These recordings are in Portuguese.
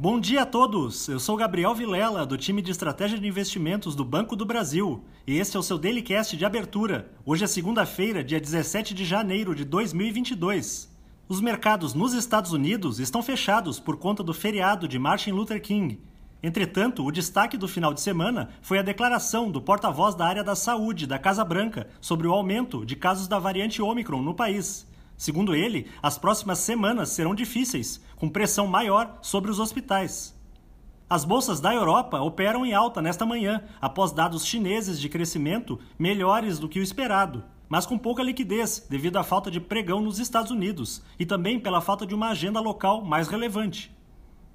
Bom dia a todos! Eu sou Gabriel Vilela, do time de Estratégia de Investimentos do Banco do Brasil, e este é o seu Dailycast de abertura. Hoje é segunda-feira, dia 17 de janeiro de 2022. Os mercados nos Estados Unidos estão fechados por conta do feriado de Martin Luther King. Entretanto, o destaque do final de semana foi a declaração do porta-voz da área da saúde da Casa Branca sobre o aumento de casos da variante Omicron no país. Segundo ele, as próximas semanas serão difíceis, com pressão maior sobre os hospitais. As bolsas da Europa operam em alta nesta manhã, após dados chineses de crescimento melhores do que o esperado, mas com pouca liquidez devido à falta de pregão nos Estados Unidos e também pela falta de uma agenda local mais relevante.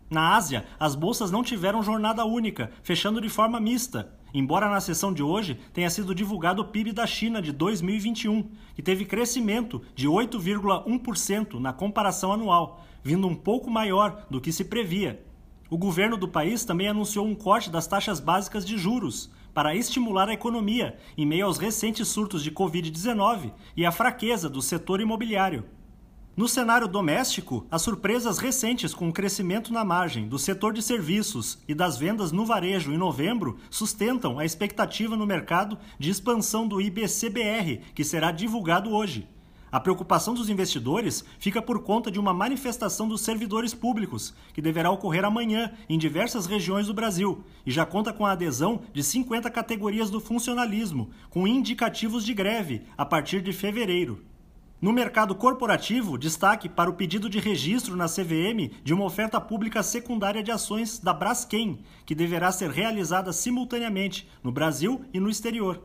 Na Ásia, as bolsas não tiveram jornada única, fechando de forma mista, embora na sessão de hoje tenha sido divulgado o PIB da China de 2021, que teve crescimento de 8,1% na comparação anual, vindo um pouco maior do que se previa. O governo do país também anunciou um corte das taxas básicas de juros para estimular a economia em meio aos recentes surtos de Covid-19 e à fraqueza do setor imobiliário. No cenário doméstico, as surpresas recentes com o crescimento na margem do setor de serviços e das vendas no varejo em novembro sustentam a expectativa no mercado de expansão do IBCBR, que será divulgado hoje. A preocupação dos investidores fica por conta de uma manifestação dos servidores públicos, que deverá ocorrer amanhã em diversas regiões do Brasil, e já conta com a adesão de 50 categorias do funcionalismo, com indicativos de greve a partir de fevereiro. No mercado corporativo, destaque para o pedido de registro na CVM de uma oferta pública secundária de ações da Braskem, que deverá ser realizada simultaneamente no Brasil e no exterior.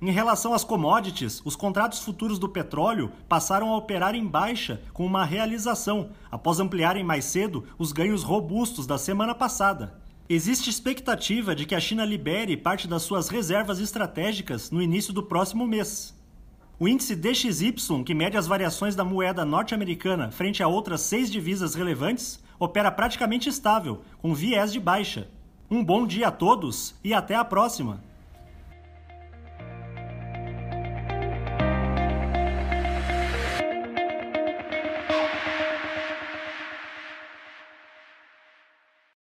Em relação às commodities, os contratos futuros do petróleo passaram a operar em baixa com uma realização, após ampliarem mais cedo os ganhos robustos da semana passada. Existe expectativa de que a China libere parte das suas reservas estratégicas no início do próximo mês. O índice DXY, que mede as variações da moeda norte-americana frente a outras seis divisas relevantes, opera praticamente estável, com viés de baixa. Um bom dia a todos e até a próxima!